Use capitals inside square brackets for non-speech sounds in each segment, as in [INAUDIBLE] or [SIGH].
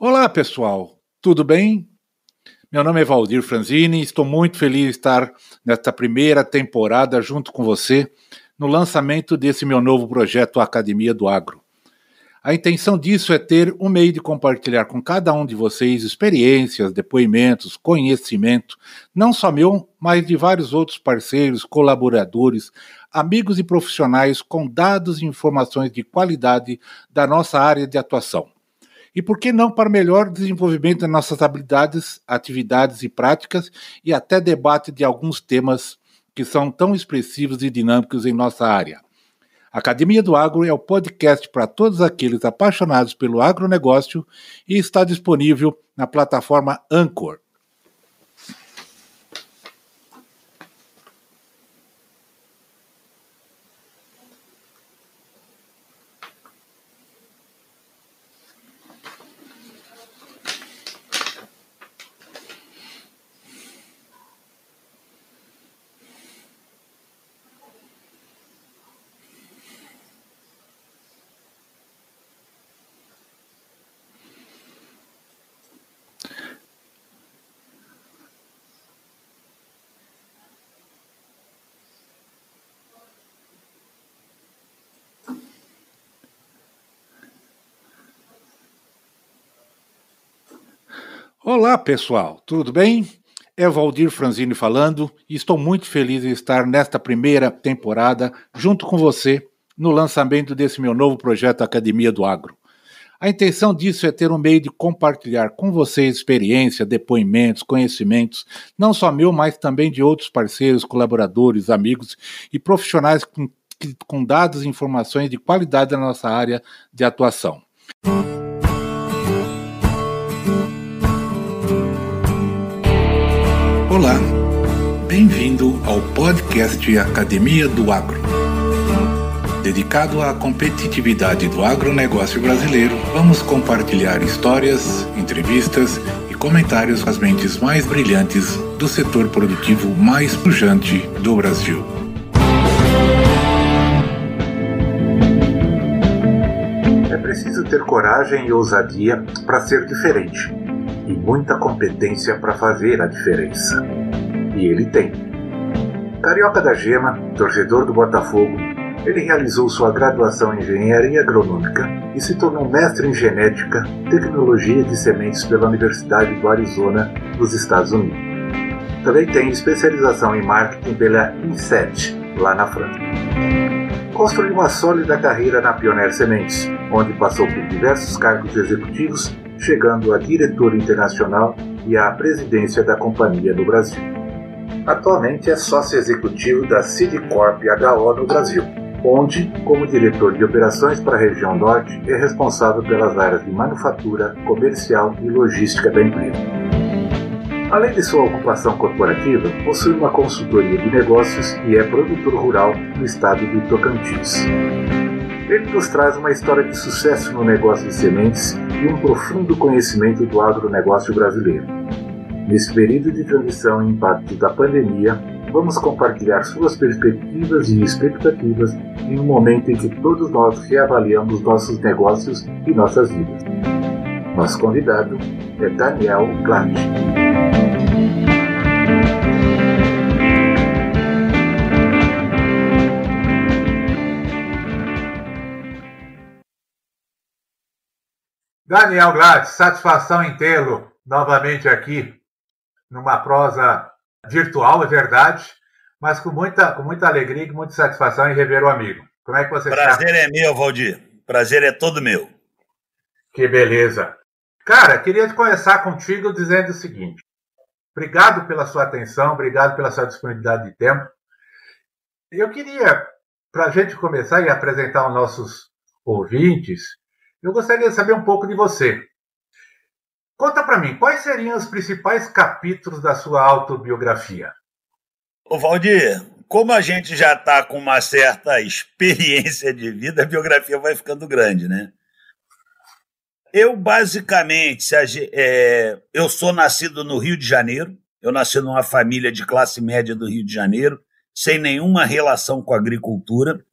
Olá, pessoal. Tudo bem? Meu nome é Valdir Franzini e estou muito feliz de estar nesta primeira temporada junto com você no lançamento desse meu novo projeto Academia do Agro. A intenção disso é ter um meio de compartilhar com cada um de vocês experiências, depoimentos, conhecimento, não só meu, mas de vários outros parceiros, colaboradores, amigos e profissionais com dados e informações de qualidade da nossa área de atuação. E por que não para melhor desenvolvimento das nossas habilidades, atividades e práticas e até debate de alguns temas que são tão expressivos e dinâmicos em nossa área. Academia do Agro é o podcast para todos aqueles apaixonados pelo agronegócio e está disponível na plataforma Anchor. Olá, pessoal, tudo bem? É Valdir Franzini falando e estou muito feliz em estar nesta primeira temporada junto com você no lançamento desse meu novo projeto Academia do Agro. A intenção disso é ter um meio de compartilhar com vocês experiência, depoimentos, conhecimentos, não só meu, mas também de outros parceiros, colaboradores, amigos e profissionais com, com dados e informações de qualidade da nossa área de atuação. Olá, bem-vindo ao podcast Academia do Agro. Dedicado à competitividade do agronegócio brasileiro, vamos compartilhar histórias, entrevistas e comentários com as mentes mais brilhantes do setor produtivo mais pujante do Brasil. É preciso ter coragem e ousadia para ser diferente e muita competência para fazer a diferença. E ele tem. Carioca da Gema, torcedor do Botafogo, ele realizou sua graduação em engenharia agronômica e se tornou mestre em genética, tecnologia de sementes pela Universidade do Arizona, nos Estados Unidos. Também tem especialização em marketing pela INSET, lá na França. Construiu uma sólida carreira na Pioneer Sementes, onde passou por diversos cargos executivos chegando a diretor internacional e à presidência da companhia no Brasil. Atualmente é sócio executivo da Sidcorp HO no Brasil, onde, como diretor de operações para a região norte, é responsável pelas áreas de manufatura, comercial e logística da empresa. Além de sua ocupação corporativa, possui uma consultoria de negócios e é produtor rural no estado de Tocantins. Ele nos traz uma história de sucesso no negócio de sementes e um profundo conhecimento do agronegócio brasileiro. Nesse período de transição e impacto da pandemia, vamos compartilhar suas perspectivas e expectativas em um momento em que todos nós reavaliamos nossos negócios e nossas vidas. Nosso convidado é Daniel Glatt. Daniel Gladys, satisfação em tê-lo novamente aqui numa prosa virtual, é verdade, mas com muita, com muita alegria e com muita satisfação em rever o amigo. Como é que você Prazer está? é meu, Valdir. Prazer é todo meu. Que beleza. Cara, queria começar contigo dizendo o seguinte: obrigado pela sua atenção, obrigado pela sua disponibilidade de tempo. Eu queria, para a gente começar e apresentar aos nossos ouvintes, eu gostaria de saber um pouco de você. Conta para mim, quais seriam os principais capítulos da sua autobiografia? Ô Valdir, como a gente já está com uma certa experiência de vida, a biografia vai ficando grande, né? Eu, basicamente, é, eu sou nascido no Rio de Janeiro, eu nasci numa família de classe média do Rio de Janeiro, sem nenhuma relação com a agricultura.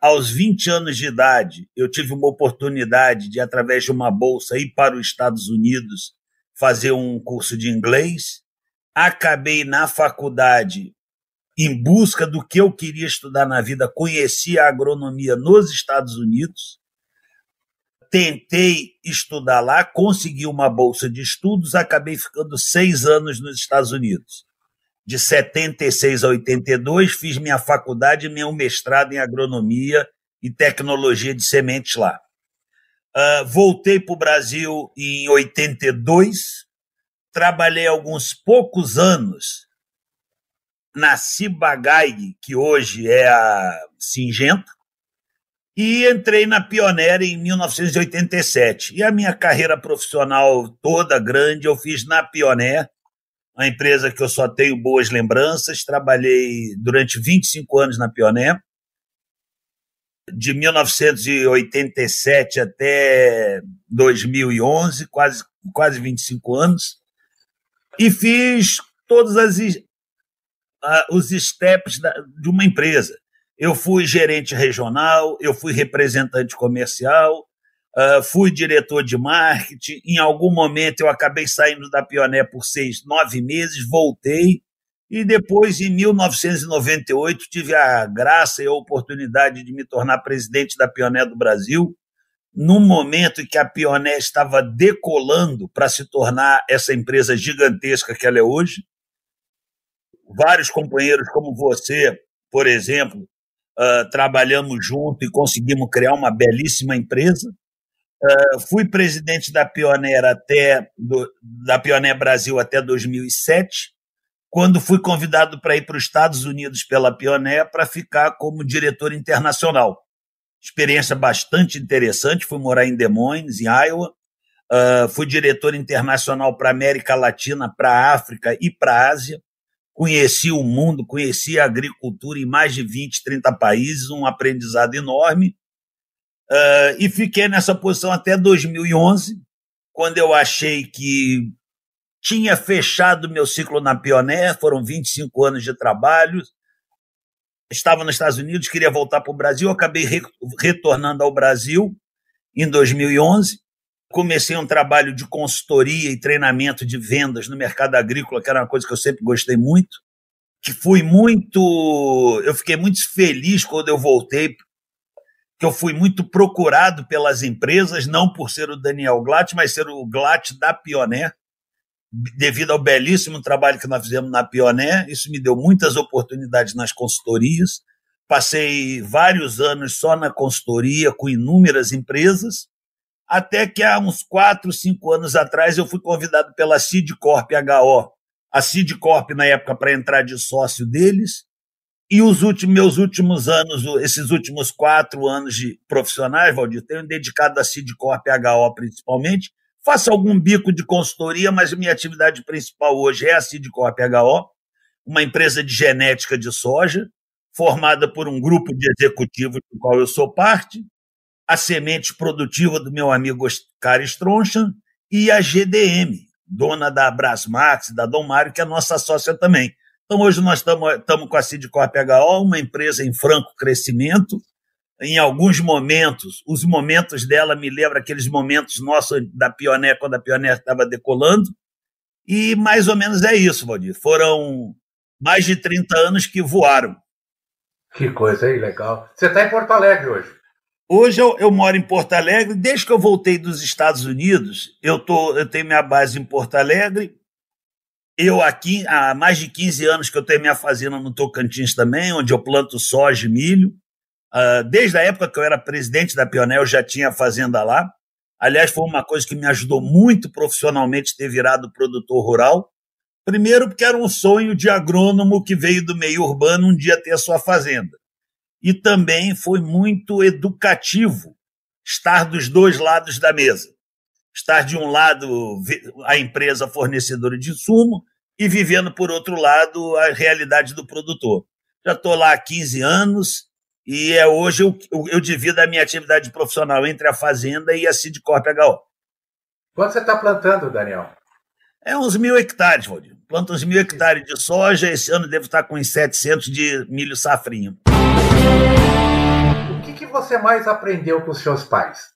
Aos 20 anos de idade, eu tive uma oportunidade de, através de uma bolsa, ir para os Estados Unidos fazer um curso de inglês. Acabei na faculdade em busca do que eu queria estudar na vida, conheci a agronomia nos Estados Unidos. Tentei estudar lá, consegui uma bolsa de estudos, acabei ficando seis anos nos Estados Unidos de 76 a 82, fiz minha faculdade e meu mestrado em agronomia e tecnologia de sementes lá. Uh, voltei para o Brasil em 82, trabalhei alguns poucos anos na Cibagai, que hoje é a Singenta, e entrei na Pioneer em 1987. E a minha carreira profissional toda grande eu fiz na Pioneer, uma empresa que eu só tenho boas lembranças. Trabalhei durante 25 anos na Pioneer, de 1987 até 2011, quase, quase 25 anos, e fiz todos as, os steps da, de uma empresa. Eu fui gerente regional, eu fui representante comercial, Uh, fui diretor de marketing. Em algum momento eu acabei saindo da Pioneer por seis, nove meses, voltei. E depois, em 1998, tive a graça e a oportunidade de me tornar presidente da Pioneer do Brasil, num momento em que a Pioneer estava decolando para se tornar essa empresa gigantesca que ela é hoje. Vários companheiros como você, por exemplo, uh, trabalhamos junto e conseguimos criar uma belíssima empresa. Uh, fui presidente da Pioneer até do, da Pioneer Brasil até 2007, quando fui convidado para ir para os Estados Unidos pela Pioneer para ficar como diretor internacional. Experiência bastante interessante. Fui morar em Des Moines, em Iowa. Uh, fui diretor internacional para América Latina, para África e para Ásia. Conheci o mundo, conheci a agricultura em mais de 20, 30 países, um aprendizado enorme Uh, e fiquei nessa posição até 2011, quando eu achei que tinha fechado meu ciclo na Pioneer, foram 25 anos de trabalho. Estava nos Estados Unidos, queria voltar para o Brasil, acabei re retornando ao Brasil em 2011. Comecei um trabalho de consultoria e treinamento de vendas no mercado agrícola, que era uma coisa que eu sempre gostei muito. Que fui muito. Eu fiquei muito feliz quando eu voltei que eu fui muito procurado pelas empresas, não por ser o Daniel Glatt, mas ser o Glatt da Pioneer, devido ao belíssimo trabalho que nós fizemos na Pioneer. Isso me deu muitas oportunidades nas consultorias. Passei vários anos só na consultoria, com inúmeras empresas, até que há uns quatro, cinco anos atrás eu fui convidado pela Sidcorp HO, a Sidcorp na época para entrar de sócio deles, e os últimos, meus últimos anos, esses últimos quatro anos de profissionais, Valdir, tenho dedicado a Sidcorp HO principalmente. Faço algum bico de consultoria, mas minha atividade principal hoje é a Sidcorp HO, uma empresa de genética de soja, formada por um grupo de executivos do qual eu sou parte, a semente produtiva do meu amigo Oscar Stronchan e a GDM, dona da Brasmax, da Dom Mário, que é nossa sócia também. Então, hoje nós estamos com a Sidcorp HO, uma empresa em franco crescimento. Em alguns momentos, os momentos dela me lembram aqueles momentos nossos da Pioneer, quando a Pioneer estava decolando. E mais ou menos é isso, Valdir. Foram mais de 30 anos que voaram. Que coisa aí, legal. Você está em Porto Alegre hoje? Hoje eu, eu, moro em Porto Alegre. Desde que eu voltei dos Estados Unidos, eu, tô, eu tenho minha base em Porto Alegre eu aqui, há mais de 15 anos que eu tenho minha fazenda no Tocantins também, onde eu planto soja e milho. Uh, desde a época que eu era presidente da Pionel, já tinha fazenda lá. Aliás, foi uma coisa que me ajudou muito profissionalmente ter virado produtor rural. Primeiro, porque era um sonho de agrônomo que veio do meio urbano um dia ter a sua fazenda. E também foi muito educativo estar dos dois lados da mesa. Estar de um lado a empresa fornecedora de insumo e vivendo, por outro lado, a realidade do produtor. Já estou lá há 15 anos e é hoje eu, eu, divido a minha atividade profissional entre a Fazenda e a Sidcorp HO. Quanto você está plantando, Daniel? É uns mil hectares, Valdir. Planta uns mil hectares de soja, esse ano devo estar com uns 700 de milho safrinho. O que, que você mais aprendeu com os seus pais?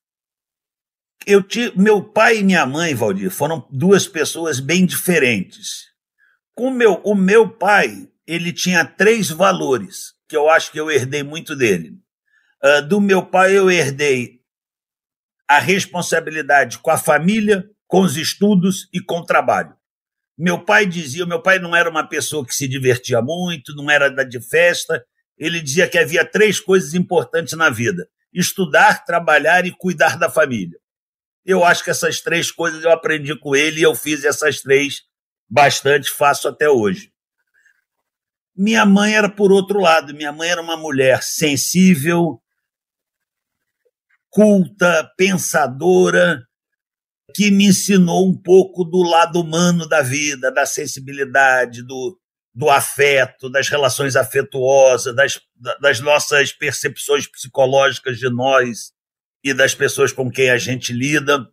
Eu tive, meu pai e minha mãe, Valdir, foram duas pessoas bem diferentes. Com meu, o meu pai, ele tinha três valores que eu acho que eu herdei muito dele. Uh, do meu pai, eu herdei a responsabilidade com a família, com os estudos e com o trabalho. Meu pai dizia, meu pai não era uma pessoa que se divertia muito, não era da de festa. Ele dizia que havia três coisas importantes na vida: estudar, trabalhar e cuidar da família. Eu acho que essas três coisas eu aprendi com ele e eu fiz essas três bastante, faço até hoje. Minha mãe era por outro lado, minha mãe era uma mulher sensível, culta, pensadora, que me ensinou um pouco do lado humano da vida, da sensibilidade, do, do afeto, das relações afetuosas, das, das nossas percepções psicológicas de nós e das pessoas com quem a gente lida.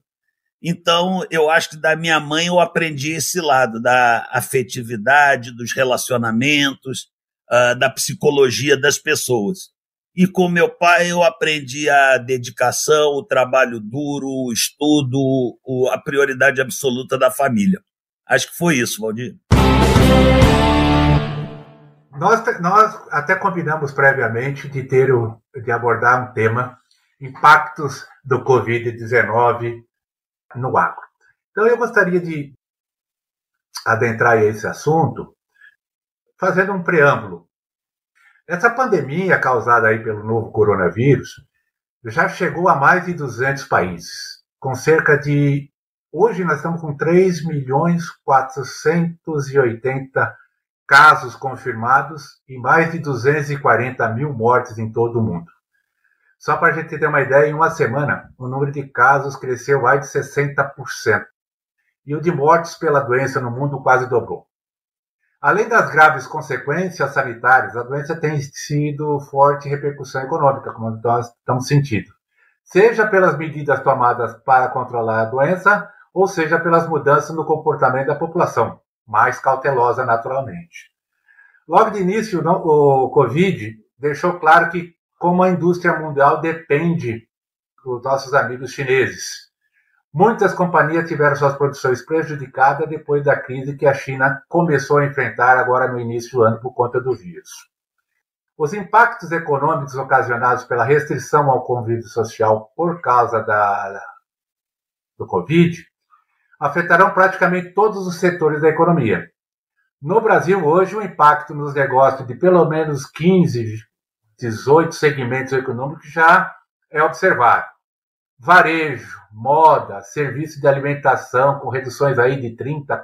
Então, eu acho que da minha mãe eu aprendi esse lado da afetividade, dos relacionamentos, uh, da psicologia das pessoas. E com meu pai eu aprendi a dedicação, o trabalho duro, o estudo, o, a prioridade absoluta da família. Acho que foi isso, Valdir. Nós, nós até combinamos previamente de ter o, de abordar um tema impactos do Covid-19 no agro. Então, eu gostaria de adentrar esse assunto fazendo um preâmbulo. Essa pandemia causada aí pelo novo coronavírus já chegou a mais de 200 países, com cerca de hoje nós estamos com 3 milhões 480 casos confirmados e mais de 240 mil mortes em todo o mundo. Só para a gente ter uma ideia, em uma semana, o número de casos cresceu mais de 60%. E o de mortes pela doença no mundo quase dobrou. Além das graves consequências sanitárias, a doença tem sido forte repercussão econômica, como nós estamos sentindo. Seja pelas medidas tomadas para controlar a doença, ou seja pelas mudanças no comportamento da população, mais cautelosa naturalmente. Logo de início, o Covid deixou claro que como a indústria mundial depende dos nossos amigos chineses. Muitas companhias tiveram suas produções prejudicadas depois da crise que a China começou a enfrentar agora no início do ano por conta do vírus. Os impactos econômicos ocasionados pela restrição ao convívio social por causa da, do Covid afetarão praticamente todos os setores da economia. No Brasil, hoje, o impacto nos negócios de pelo menos 15 18 segmentos econômicos já é observado. Varejo, moda, serviço de alimentação com reduções aí de 30,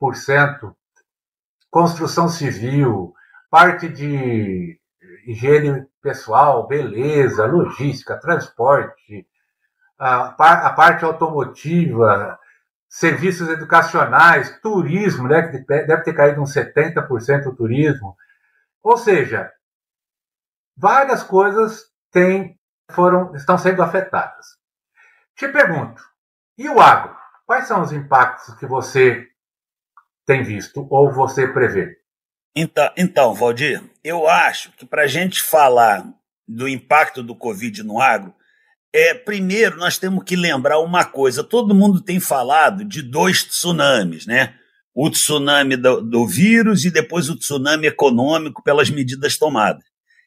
40%, construção civil, parte de higiene pessoal, beleza, logística, transporte, a, parte automotiva, serviços educacionais, turismo, né, que deve ter caído uns 70% o turismo. Ou seja, várias coisas têm, foram, estão sendo afetadas. Te pergunto, e o agro? Quais são os impactos que você tem visto ou você prevê? Então, então Valdir, eu acho que para a gente falar do impacto do Covid no agro, é, primeiro nós temos que lembrar uma coisa: todo mundo tem falado de dois tsunamis, né? O tsunami do, do vírus e depois o tsunami econômico pelas medidas tomadas.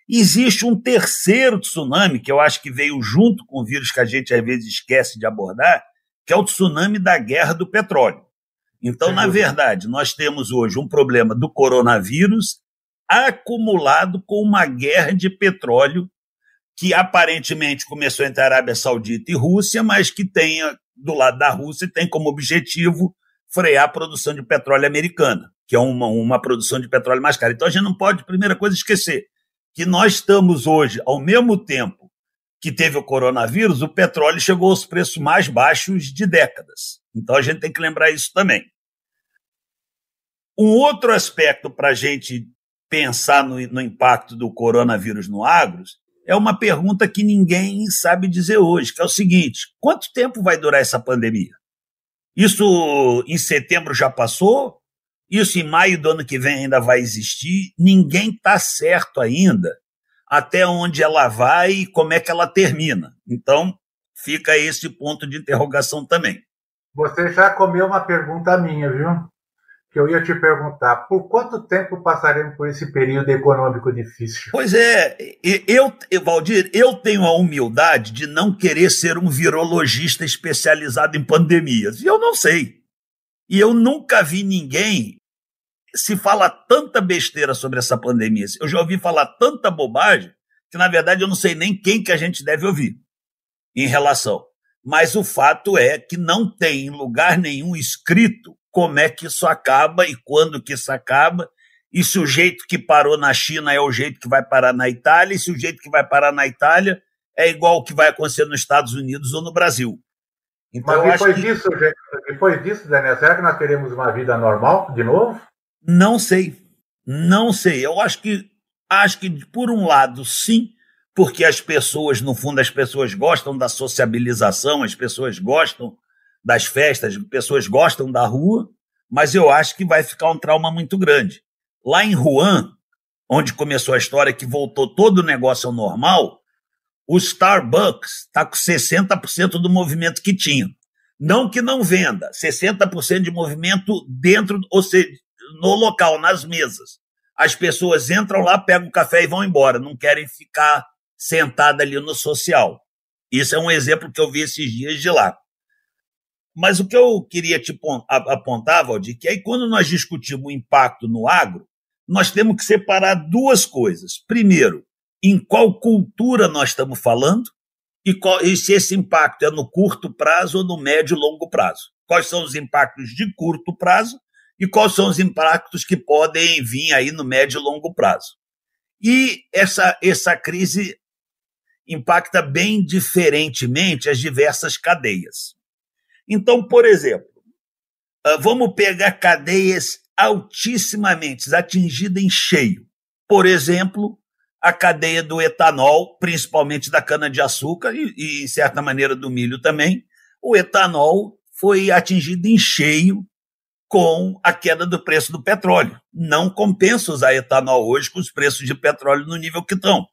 Existe um terceiro tsunami, que eu acho que veio junto com o vírus que a gente às vezes esquece de abordar, que é o tsunami da guerra do petróleo. Então, na verdade, nós temos hoje um problema do coronavírus acumulado com uma guerra de petróleo que aparentemente começou entre a Arábia Saudita e Rússia, mas que tem, do lado da Rússia, tem como objetivo frear a produção de petróleo americana, que é uma, uma produção de petróleo mais cara. Então a gente não pode, primeira coisa, esquecer que nós estamos hoje, ao mesmo tempo que teve o coronavírus, o petróleo chegou aos preços mais baixos de décadas. Então a gente tem que lembrar isso também. Um outro aspecto para a gente pensar no, no, impacto do coronavírus no agros é uma pergunta que ninguém sabe dizer hoje, que é o seguinte: quanto tempo vai durar essa pandemia? Isso em setembro já passou? Isso em maio do ano que vem ainda vai existir. Ninguém está certo ainda até onde ela vai e como é que ela termina. Então, fica esse ponto de interrogação também. Você já comeu uma pergunta minha, viu? Que eu ia te perguntar, por quanto tempo passaremos por esse período econômico difícil? Pois é, eu, Valdir, eu tenho a humildade de não querer ser um virologista especializado em pandemias. E eu não sei. E eu nunca vi ninguém se fala tanta besteira sobre essa pandemia. Eu já ouvi falar tanta bobagem que, na verdade, eu não sei nem quem que a gente deve ouvir em relação. Mas o fato é que não tem em lugar nenhum escrito como é que isso acaba e quando que isso acaba, e se o jeito que parou na China é o jeito que vai parar na Itália, e se o jeito que vai parar na Itália é igual o que vai acontecer nos Estados Unidos ou no Brasil. Então, Mas depois, que... disso, depois disso, Daniel, será que nós teremos uma vida normal de novo? Não sei. Não sei. Eu acho que acho que por um lado sim, porque as pessoas, no fundo, as pessoas gostam da sociabilização, as pessoas gostam das festas, as pessoas gostam da rua, mas eu acho que vai ficar um trauma muito grande. Lá em Wuhan, onde começou a história que voltou todo o negócio ao normal, o Starbucks está com 60% do movimento que tinha. Não que não venda, 60% de movimento dentro, ou seja, no local, nas mesas. As pessoas entram lá, pegam o café e vão embora, não querem ficar sentada ali no social. Isso é um exemplo que eu vi esses dias de lá. Mas o que eu queria te apontar, Valdir, que aí quando nós discutimos o impacto no agro, nós temos que separar duas coisas. Primeiro, em qual cultura nós estamos falando e, qual, e se esse impacto é no curto prazo ou no médio e longo prazo. Quais são os impactos de curto prazo e quais são os impactos que podem vir aí no médio e longo prazo. E essa, essa crise impacta bem diferentemente as diversas cadeias. Então, por exemplo, ah, vamos pegar cadeias altissimamente atingidas em cheio. Por exemplo, a cadeia do etanol, principalmente da cana-de-açúcar e, e, em certa maneira, do milho também. O etanol foi atingido em cheio com a queda do preço do petróleo. Não compensa usar etanol hoje com os preços de petróleo no nível que estão.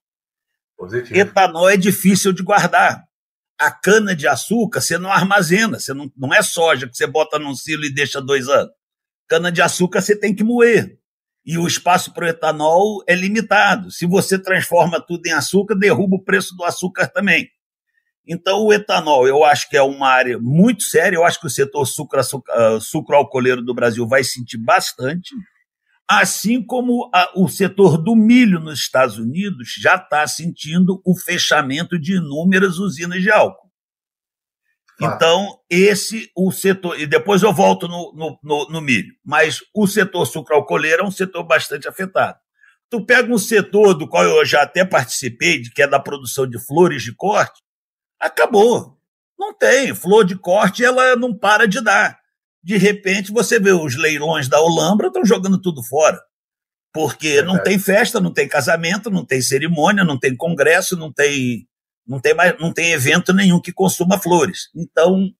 Positivo. Etanol é difícil de guardar. A cana de açúcar você não armazena, você não, não é soja que você bota num silo e deixa dois anos. Cana de açúcar você tem que moer. E o espaço para o etanol é limitado. Se você transforma tudo em açúcar, derruba o preço do açúcar também. Então, o etanol, eu acho que é uma área muito séria. Eu acho que o setor sucro, uh, sucroalcooleiro do Brasil vai sentir bastante, assim como a, o setor do milho nos Estados Unidos já está sentindo o fechamento de inúmeras usinas de álcool. Então, esse o setor. E depois eu volto no, no, no, no milho. Mas o setor sucroalcooleiro é um setor bastante afetado. Tu pega um setor do qual eu já até participei, que é da produção de flores de corte, acabou. Não tem. Flor de corte, ela não para de dar. De repente, você vê os leilões da Olambra estão jogando tudo fora. Porque não tem festa, não tem casamento, não tem cerimônia, não tem congresso, não tem, não tem, mais, não tem evento nenhum que consuma flores. Então,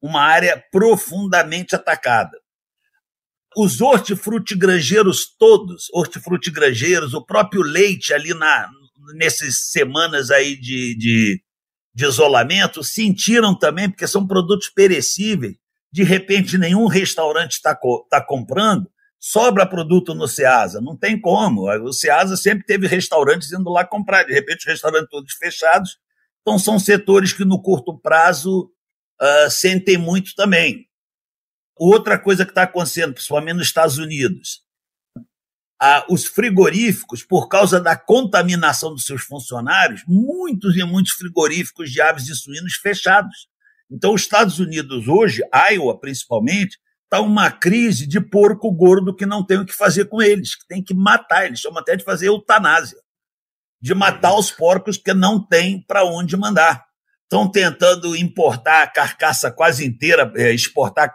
uma área profundamente atacada. Os hortifrutigranjeiros todos, hortifrutigranjeiros, o próprio leite ali na, nessas semanas aí de, de, de isolamento, sentiram também, porque são produtos perecíveis. De repente, nenhum restaurante está tá comprando, sobra produto no Ceasa. Não tem como. O Ceasa sempre teve restaurantes indo lá comprar. De repente, os restaurantes todos fechados. Então, são setores que no curto prazo uh, sentem muito também. Outra coisa que está acontecendo, principalmente nos Estados Unidos, ah, os frigoríficos, por causa da contaminação dos seus funcionários, muitos e muitos frigoríficos de aves e suínos fechados. Então, os Estados Unidos hoje, Iowa principalmente, está uma crise de porco gordo que não tem o que fazer com eles, que tem que matar. Eles chamam até de fazer eutanásia, de matar os porcos que não tem para onde mandar. Estão tentando importar a carcaça quase inteira, é, exportar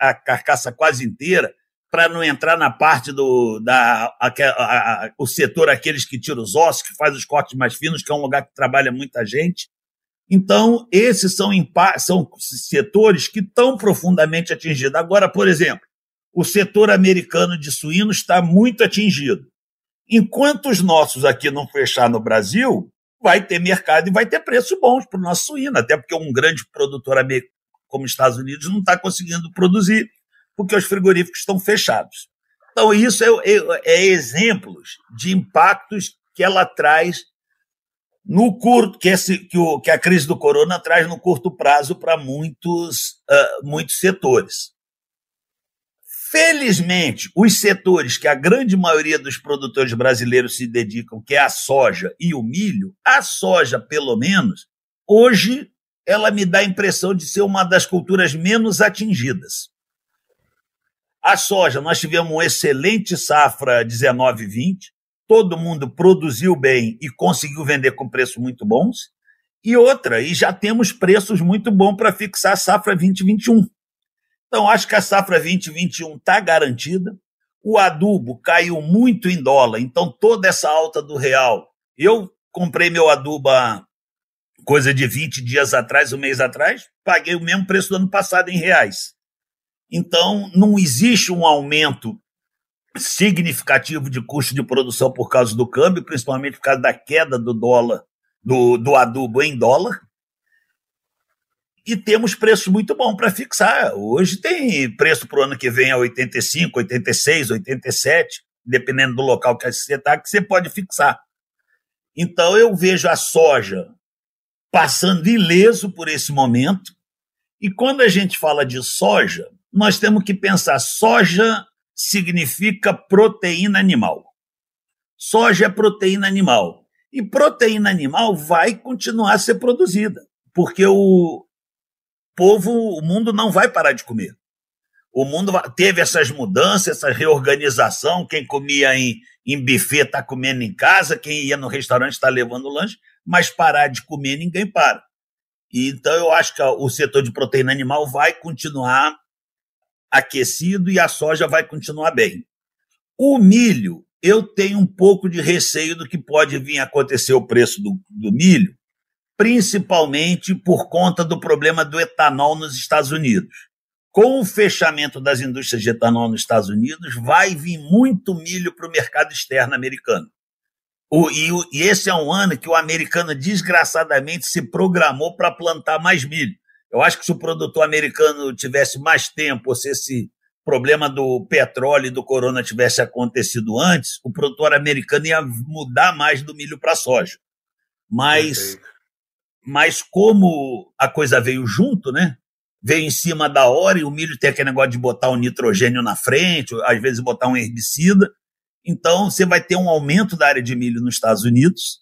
a carcaça, quase inteira, para não entrar na parte do da, a, a, a, o setor aqueles que tiram os ossos, que faz os cortes mais finos, que é um lugar que trabalha muita gente. Então, esses são, são setores que estão profundamente atingidos. Agora, por exemplo, o setor americano de suínos está muito atingido. Enquanto os nossos aqui não fechar no Brasil, vai ter mercado e vai ter preços bons para o nosso suíno, até porque um grande produtor como os Estados Unidos não está conseguindo produzir, porque os frigoríficos estão fechados. Então, isso é, é, é exemplos de impactos que ela traz no curto, que, esse, que, o, que a crise do corona traz no curto prazo para muitos, uh, muitos setores. Felizmente, os setores que a grande maioria dos produtores brasileiros se dedicam, que é a soja e o milho, a soja, pelo menos, hoje ela me dá a impressão de ser uma das culturas menos atingidas. A soja, nós tivemos uma excelente safra 19-20, todo mundo produziu bem e conseguiu vender com preços muito bons. E outra, e já temos preços muito bons para fixar a safra 2021. Então, acho que a safra 2021 está garantida. O adubo caiu muito em dólar, então toda essa alta do real. Eu comprei meu adubo há coisa de 20 dias atrás, um mês atrás, paguei o mesmo preço do ano passado em reais. Então, não existe um aumento significativo de custo de produção por causa do câmbio, principalmente por causa da queda do dólar, do, do adubo em dólar. E temos preços muito bons para fixar. Hoje tem preço para o ano que vem a 85, 86, 87, dependendo do local que você está, que você pode fixar. Então eu vejo a soja passando ileso por esse momento. E quando a gente fala de soja, nós temos que pensar: soja significa proteína animal. Soja é proteína animal. E proteína animal vai continuar a ser produzida, porque o povo, o mundo não vai parar de comer. O mundo teve essas mudanças, essa reorganização. Quem comia em, em buffet está comendo em casa, quem ia no restaurante está levando lanche, mas parar de comer ninguém para. E, então eu acho que o setor de proteína animal vai continuar aquecido e a soja vai continuar bem. O milho, eu tenho um pouco de receio do que pode vir a acontecer o preço do, do milho, principalmente por conta do problema do etanol nos Estados Unidos. Com o fechamento das indústrias de etanol nos Estados Unidos, vai vir muito milho para o mercado externo americano. O, e, e, esse é um ano que o americano desgraçadamente se programou para plantar mais milho. Eu acho que se o produtor americano tivesse mais tempo, ou se esse problema do petróleo e do corona tivesse acontecido antes, o produtor americano ia mudar mais do milho para soja. Mas, mas como a coisa veio junto, né? Veio em cima da hora e o milho tem aquele negócio de botar um nitrogênio na frente, às vezes botar um herbicida. Então, você vai ter um aumento da área de milho nos Estados Unidos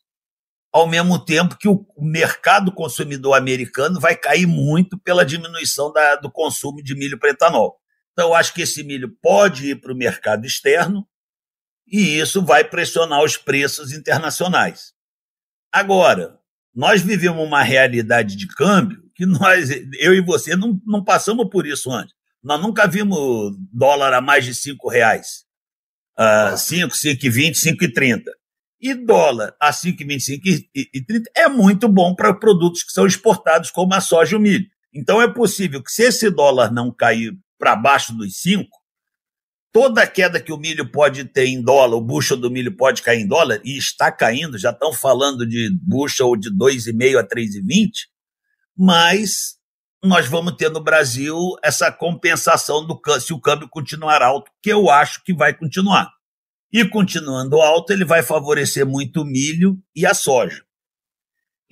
ao mesmo tempo que o mercado consumidor americano vai cair muito pela diminuição da, do consumo de milho para etanol. Então, eu acho que esse milho pode ir para o mercado externo e isso vai pressionar os preços internacionais. Agora, nós vivemos uma realidade de câmbio que nós, [LAUGHS] eu e você, não, não passamos por isso antes. Nós nunca vimos dólar a mais de cinco reais. Uh, 5, 5,20, 5,30. E dólar a 5,25 e 30 é muito bom para produtos que são exportados, como a soja e o milho. Então é possível que, se esse dólar não cair para baixo dos 5, toda a queda que o milho pode ter em dólar, o bushel do milho pode cair em dólar, e está caindo, já estão falando de bushel de 2,5 a 3,20, mas nós vamos ter no Brasil essa compensação do se o câmbio continuar alto, que eu acho que vai continuar. E continuando alto, ele vai favorecer muito o milho e a soja.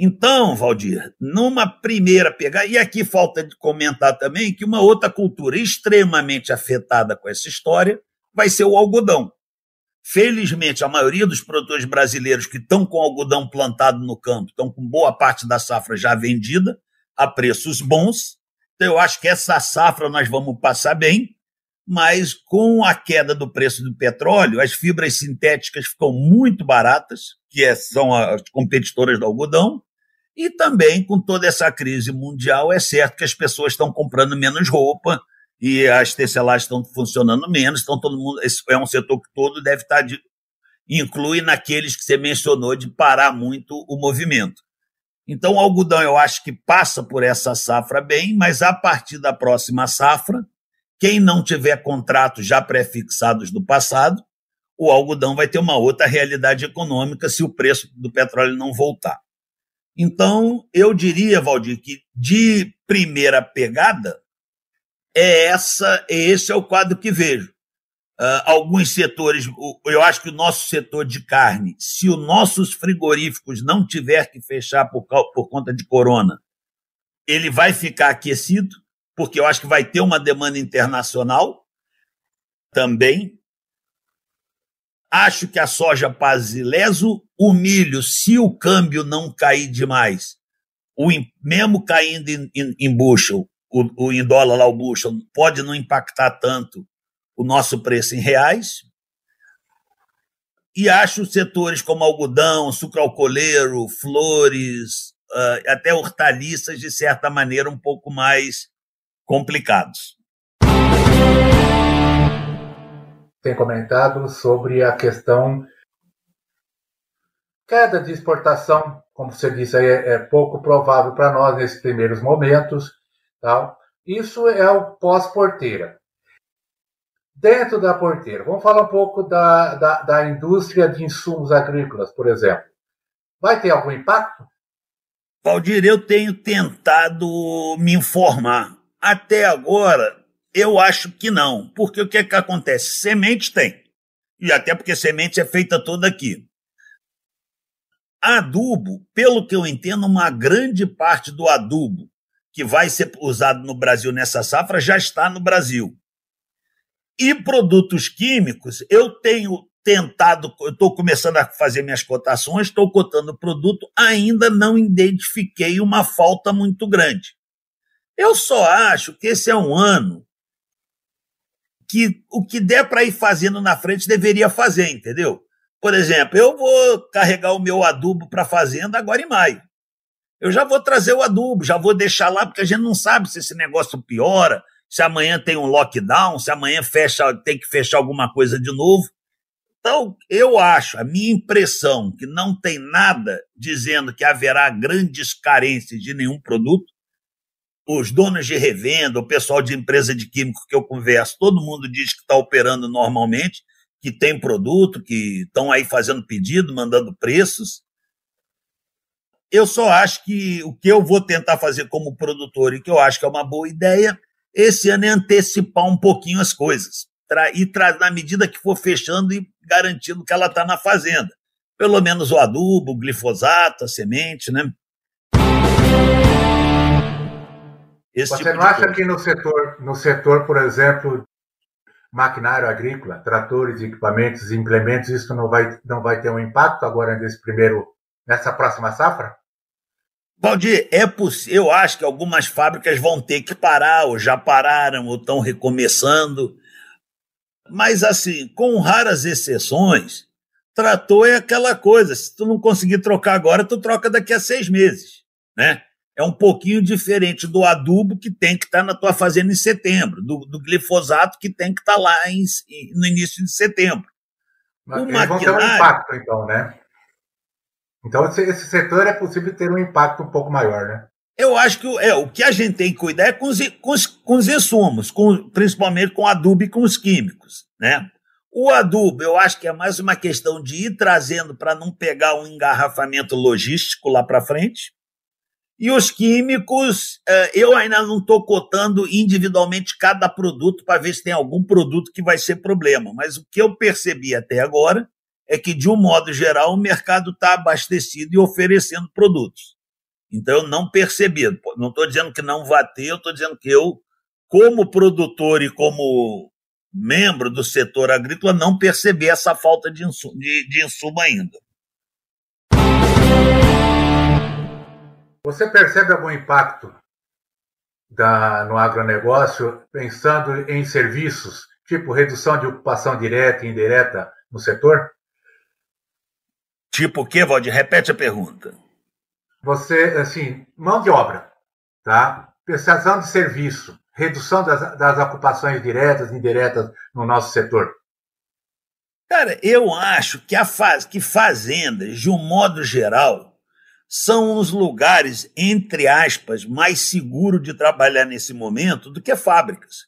Então, Valdir, numa primeira pegada, e aqui falta de comentar também que uma outra cultura extremamente afetada com essa história vai ser o algodão. Felizmente, a maioria dos produtores brasileiros que estão com algodão plantado no campo estão com boa parte da safra já vendida a preços bons. Então, eu acho que essa safra nós vamos passar bem mas com a queda do preço do petróleo, as fibras sintéticas ficam muito baratas, que é, são as competidoras do algodão, e também com toda essa crise mundial, é certo que as pessoas estão comprando menos roupa e as tecelagens estão funcionando menos, então todo mundo, esse é um setor que todo deve estar de, inclui naqueles que você mencionou de parar muito o movimento. Então o algodão eu acho que passa por essa safra bem, mas a partir da próxima safra, quem não tiver contratos já pré-fixados do passado, o algodão vai ter uma outra realidade econômica se o preço do petróleo não voltar. Então, eu diria, Valdir, que de primeira pegada, é essa, esse é o quadro que vejo. Uh, alguns setores, eu acho que o nosso setor de carne, se os nossos frigoríficos não tiver que fechar por, por conta de corona, ele vai ficar aquecido, porque eu acho que vai ter uma demanda internacional também. Acho que a soja pasileso, o milho, se o câmbio não cair demais, o, mesmo caindo em, em, em bushel, o, o, em dólar lá o bushel, pode não impactar tanto o nosso preço em reais. E acho setores como algodão, sucroalcooleiro, flores, uh, até hortaliças, de certa maneira, um pouco mais complicados tem comentado sobre a questão queda de exportação, como você disse, é, é pouco provável para nós nesses primeiros momentos. Tal. Isso é o pós-porteira. Dentro da porteira, vamos falar um pouco da, da, da indústria de insumos agrícolas, por exemplo. Vai ter algum impacto? Valdir, eu tenho tentado me informar. Até agora, eu acho que não, porque o que, é que acontece? Semente tem, e até porque semente é feita toda aqui. Adubo, pelo que eu entendo, uma grande parte do adubo que vai ser usado no Brasil nessa safra já está no Brasil. E produtos químicos, eu tenho tentado, eu estou começando a fazer minhas cotações, estou cotando o produto, ainda não identifiquei uma falta muito grande. Eu só acho que esse é um ano que o que der para ir fazendo na frente deveria fazer, entendeu? Por exemplo, eu vou carregar o meu adubo para a fazenda agora em maio. Eu já vou trazer o adubo, já vou deixar lá, porque a gente não sabe se esse negócio piora, se amanhã tem um lockdown, se amanhã fecha, tem que fechar alguma coisa de novo. Então, eu acho, a minha impressão, que não tem nada dizendo que haverá grandes carências de nenhum produto, os donos de revenda, o pessoal de empresa de químico que eu converso, todo mundo diz que está operando normalmente, que tem produto, que estão aí fazendo pedido, mandando preços. Eu só acho que o que eu vou tentar fazer como produtor e que eu acho que é uma boa ideia, esse ano é antecipar um pouquinho as coisas. E tra na medida que for fechando e garantindo que ela está na fazenda. Pelo menos o adubo, o glifosato, a semente, né? Esse Você tipo não acha coisa. que no setor, no setor, por exemplo, maquinário agrícola, tratores, equipamentos, implementos, isso não vai, não vai ter um impacto agora nesse primeiro, nessa próxima safra? Valdir, é possível. Eu acho que algumas fábricas vão ter que parar, ou já pararam, ou estão recomeçando. Mas, assim, com raras exceções, trator é aquela coisa. Se tu não conseguir trocar agora, tu troca daqui a seis meses, né? É um pouquinho diferente do adubo que tem que estar tá na tua fazenda em setembro, do, do glifosato que tem que estar tá lá em, no início de setembro. Mas o maquinário... vão ter um impacto, então, né? Então, esse, esse, setor é possível ter um impacto um pouco maior, né? Eu acho que é, o que a gente tem que cuidar é com os, com os, com os insumos, com, principalmente com adubo e com os químicos, né? O adubo, eu acho que é mais uma questão de ir trazendo para não pegar um engarrafamento logístico lá para frente. E os químicos, é, eu ainda não estou cotando individualmente cada produto para ver se tem algum produto que vai ser problema. Mas o que eu percebi até agora é que, de um modo geral, o mercado está abastecido e oferecendo produtos. Então, eu não percebi. Não estou dizendo que não vai ter, eu estou dizendo que eu, como produtor e como membro do setor agrícola, não percebi essa falta de insumo, de, de insumo ainda. Você percebe algum impacto da, no agronegócio pensando em serviços, tipo redução de ocupação direta e indireta no setor? Tipo o quê, Valdir? Repete a pergunta. Você, assim, mão de obra, tá? Prestação de serviço, redução das, das ocupações diretas e indiretas no nosso setor. Cara, eu acho que, a faz, que fazendas, de um modo geral, são os lugares, entre aspas, mais seguros de trabalhar nesse momento do que fábricas.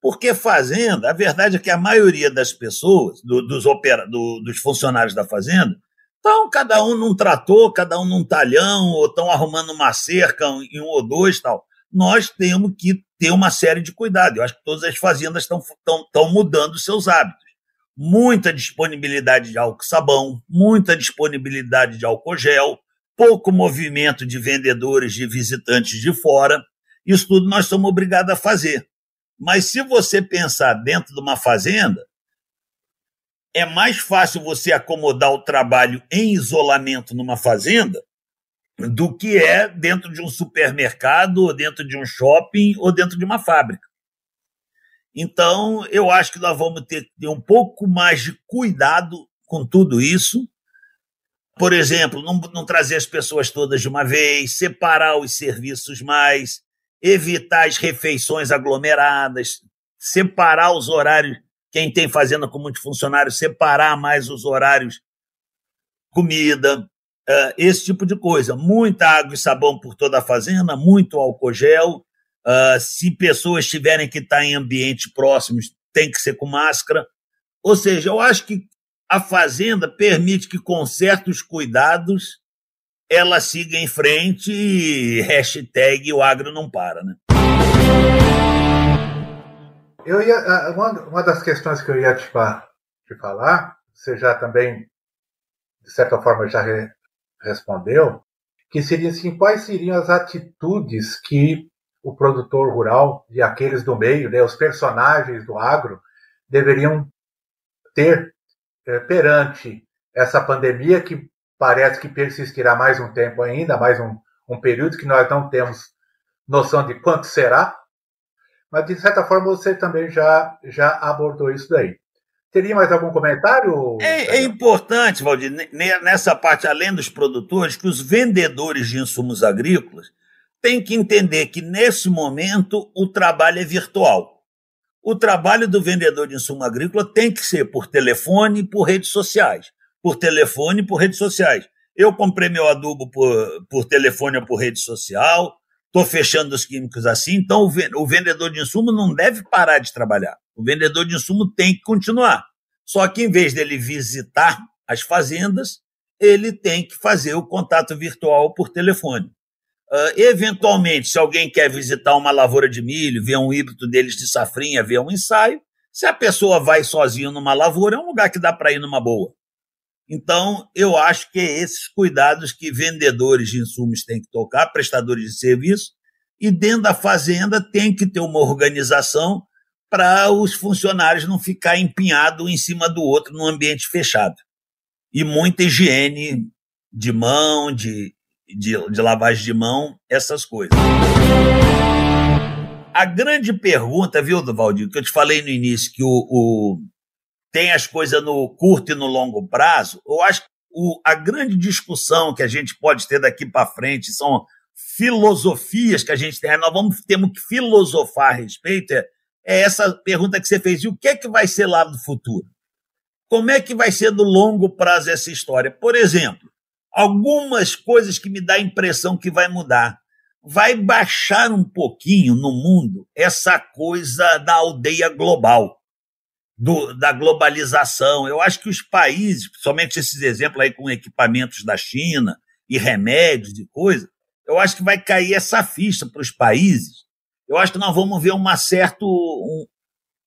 Porque fazenda, a verdade é que a maioria das pessoas, do, dos, opera, do, dos funcionários da fazenda, estão cada um num trator, cada um num talhão, ou estão arrumando uma cerca em um ou dois tal. Nós temos que ter uma série de cuidados. Eu acho que todas as fazendas estão mudando seus hábitos. Muita disponibilidade de álcool sabão, muita disponibilidade de álcool gel, pouco movimento de vendedores, de visitantes de fora. Isso tudo nós somos obrigados a fazer. Mas se você pensar dentro de uma fazenda, é mais fácil você acomodar o trabalho em isolamento numa fazenda do que é dentro de um supermercado, ou dentro de um shopping, ou dentro de uma fábrica. Então, eu acho que nós vamos ter que ter um pouco mais de cuidado com tudo isso. Por exemplo, não, não trazer as pessoas todas de uma vez, separar os serviços mais, evitar as refeições aglomeradas, separar os horários. Quem tem fazenda com muitos funcionários, separar mais os horários comida, uh, esse tipo de coisa. Muita água e sabão por toda a fazenda, muito álcool gel. Uh, se pessoas tiverem que estar em ambientes próximos, tem que ser com máscara. Ou seja, eu acho que a fazenda permite que, com certos cuidados, ela siga em frente e hashtag o agro não para, né? Eu ia, ah, uma, das questões que eu ia te, te falar, você já também, de certa forma, já re, respondeu, que seria assim, quais seriam as atitudes que o produtor rural e aqueles do meio, né, os personagens do agro, deveriam ter perante essa pandemia que parece que persistirá mais um tempo ainda, mais um, um período que nós não temos noção de quanto será, mas de certa forma você também já, já abordou isso daí. Teria mais algum comentário? É, é, importante, Valdir, nessa parte, além dos produtores, que os vendedores de insumos agrícolas têm que entender que, nesse momento, o trabalho é virtual. O trabalho do vendedor de insumo agrícola tem que ser por telefone e por redes sociais por telefone e por redes sociais. Eu comprei meu adubo por, por telefone ou por rede social, estou fechando os químicos assim, então o vendedor de insumo não deve parar de trabalhar. O vendedor de insumo tem que continuar. Só que em vez dele visitar as fazendas, ele tem que fazer o contato virtual por telefone. Uh, eventualmente, se alguém quer visitar uma lavoura de milho, ver um híbrido deles de safrinha, ver um ensaio, se a pessoa vai sozinho numa lavoura, é um lugar que dá para ir numa boa. Então, eu acho que é esses cuidados que vendedores de insumos têm que tocar, prestadores de serviço, e dentro da fazenda tem que ter uma organização para os funcionários não ficar empinhado um em cima do outro num ambiente fechado. E muita higiene de mão, de, de, de lavagem de mão, essas coisas. A grande pergunta, viu, Valdir, que eu te falei no início, que o, o tem as coisas no curto e no longo prazo, eu acho que o, a grande discussão que a gente pode ter daqui para frente são filosofias que a gente tem, nós vamos temos que filosofar a respeito, é, é essa pergunta que você fez, e o que é que vai ser lá no futuro? Como é que vai ser no longo prazo essa história? Por exemplo, algumas coisas que me dá a impressão que vai mudar. Vai baixar um pouquinho no mundo essa coisa da aldeia global do, da globalização. Eu acho que os países, somente esses exemplos aí com equipamentos da China e remédios e coisa, eu acho que vai cair essa ficha para os países. Eu acho que nós vamos ver uma, certa, um,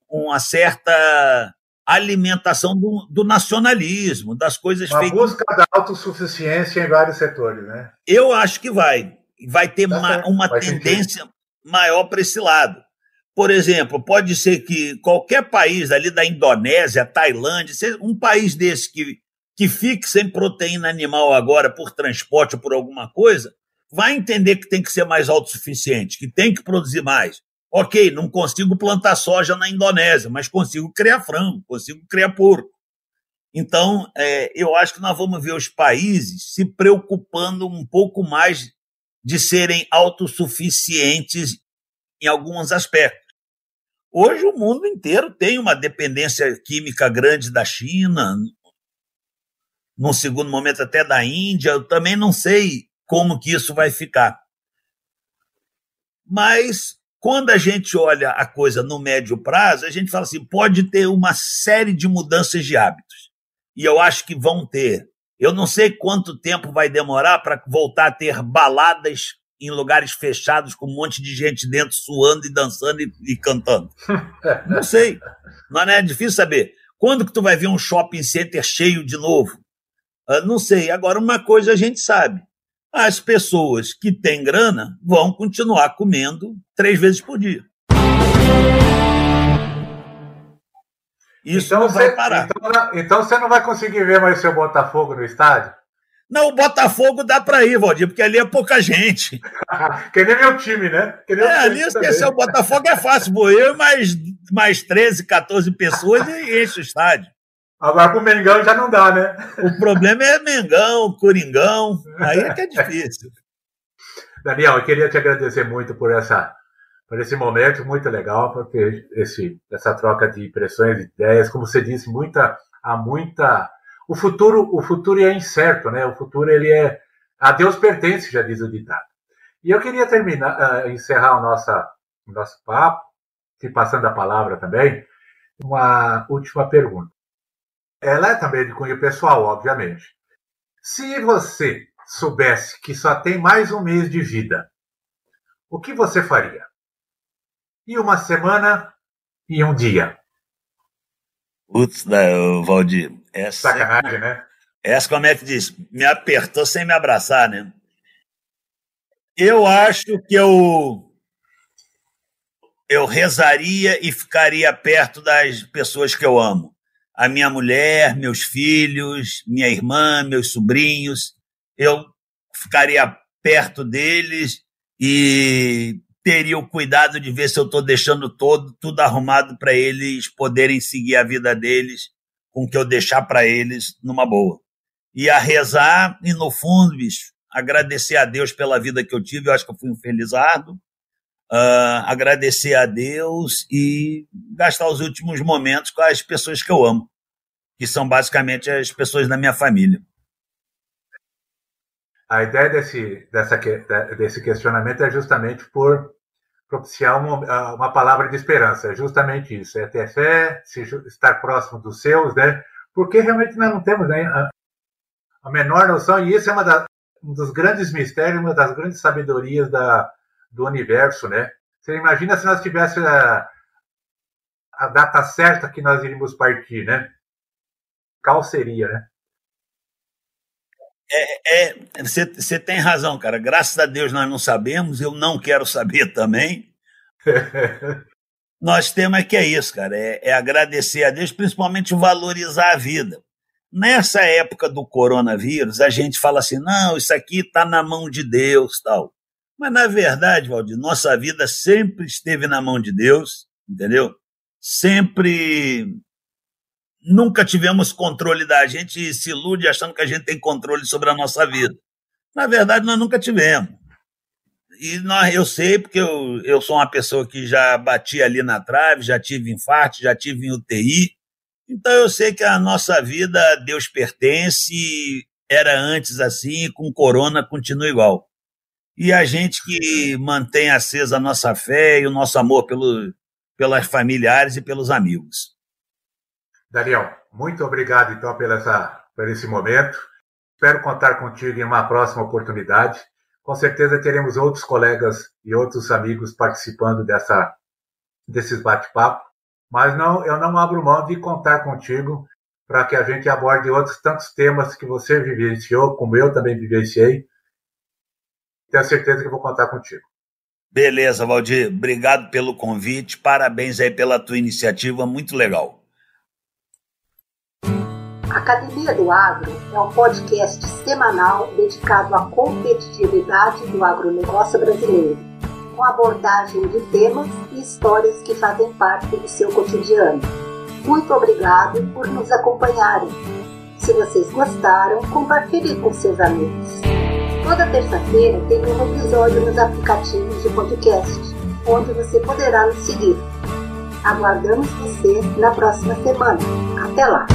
uma certa alimentação do, do, nacionalismo, das coisas uma feitas. Busca da autossuficiência em vários setores, né? Eu acho que vai. Vai ter tá uma, uma tendência sentido. maior para esse lado. Por exemplo, pode ser que qualquer país ali da Indonésia, Tailândia, um país desse que, que fique sem proteína animal agora por transporte ou por alguma coisa, vai entender que tem que ser mais autossuficiente, que tem que produzir mais. Ok, não consigo plantar soja na Indonésia, mas consigo criar frango, consigo criar porco. Então, é, eu acho que nós vamos ver os países se preocupando um pouco mais de serem autossuficientes em alguns aspectos. Hoje o mundo inteiro tem uma dependência química grande da China, num segundo momento até da Índia. Eu também não sei como que isso vai ficar. Mas quando a gente olha a coisa no médio prazo, a gente fala assim: pode ter uma série de mudanças de hábitos. E eu acho que vão ter. Eu não sei quanto tempo vai demorar para voltar a ter baladas em lugares fechados com um monte de gente dentro suando e dançando e, e cantando. [LAUGHS] Não sei. Não é difícil saber. Quando que tu vai ver um shopping center cheio de novo? Uh, não sei. Agora, uma coisa a gente sabe as pessoas que têm grana vão continuar comendo três vezes por dia. Isso então não vai você, parar. Então, então, você não vai conseguir ver mais o seu Botafogo no estádio? Não, o Botafogo dá para ir, Valdir, porque ali é pouca gente. [LAUGHS] que nem meu time, né? Que nem é, ali esquecer o Botafogo é fácil. Vou eu mais, mais 13, 14 pessoas e enche o estádio. Agora pro Mengão já não dá, né? O problema é Mengão, Coringão, aí é que é [LAUGHS] difícil. Daniel, eu queria te agradecer muito por essa por esse momento muito legal, por ter esse, essa troca de impressões, de ideias, como você disse, muita há muita o futuro o futuro é incerto, né? O futuro ele é a Deus pertence, já diz o ditado. E eu queria terminar, uh, encerrar o nosso, o nosso papo, te passando a palavra também, uma última pergunta. Ela é também de cunho pessoal, obviamente. Se você soubesse que só tem mais um mês de vida, o que você faria? E uma semana e um dia? Putz, né, Valdir. Essa, Sacanagem, né? Essa, como é que diz? Me apertou sem me abraçar, né? Eu acho que eu eu rezaria e ficaria perto das pessoas que eu amo a minha mulher, meus filhos, minha irmã, meus sobrinhos. Eu ficaria perto deles e teria o cuidado de ver se eu estou deixando todo, tudo arrumado para eles poderem seguir a vida deles com o que eu deixar para eles numa boa. E a rezar e, no fundo, bicho, agradecer a Deus pela vida que eu tive. Eu acho que eu fui um felizardo. Uh, agradecer a Deus e gastar os últimos momentos com as pessoas que eu amo, que são basicamente as pessoas da minha família. A ideia desse, dessa, desse questionamento é justamente por propiciar uma, uma palavra de esperança, é justamente isso, é ter fé, se, estar próximo dos seus, né? Porque realmente nós não temos né, a, a menor noção, e isso é uma da, um dos grandes mistérios, uma das grandes sabedorias da, do universo, né? Você imagina se nós tivéssemos a, a data certa que nós iríamos partir, né? Qual seria, né? É, é, você, você tem razão, cara. Graças a Deus nós não sabemos, eu não quero saber também. [LAUGHS] nós temos é que é isso, cara, é, é, agradecer a Deus, principalmente valorizar a vida. Nessa época do coronavírus, a gente fala assim, não, isso aqui está na mão de Deus, tal. Mas, na verdade, Valdir, nossa vida sempre esteve na mão de Deus, entendeu? Sempre. Nunca tivemos controle da gente se ilude achando que a gente tem controle sobre a nossa vida. Na verdade, nós nunca tivemos. E nós, eu sei, porque eu, eu sou uma pessoa que já bati ali na trave, já tive infarto, já tive em UTI. Então eu sei que a nossa vida, Deus pertence, era antes assim, com corona continua igual e a gente que mantém acesa a nossa fé e o nosso amor pelo, pelas familiares e pelos amigos. Daniel, muito obrigado então pela essa, por esse momento. Espero contar contigo em uma próxima oportunidade. Com certeza teremos outros colegas e outros amigos participando dessa, desses bate-papo, mas não, eu não abro mão de contar contigo para que a gente aborde outros tantos temas que você vivenciou, como eu também vivenciei, tenho certeza que vou contar contigo. Beleza, Valdir. Obrigado pelo convite. Parabéns aí pela tua iniciativa, muito legal. Academia do Agro é um podcast semanal dedicado à competitividade do agronegócio brasileiro, com abordagem de temas e histórias que fazem parte do seu cotidiano. Muito obrigado por nos acompanharem. Se vocês gostaram, compartilhe com seus amigos. Toda terça-feira tem um episódio nos aplicativos de podcast, onde você poderá nos seguir. Aguardamos você na próxima semana. Até lá!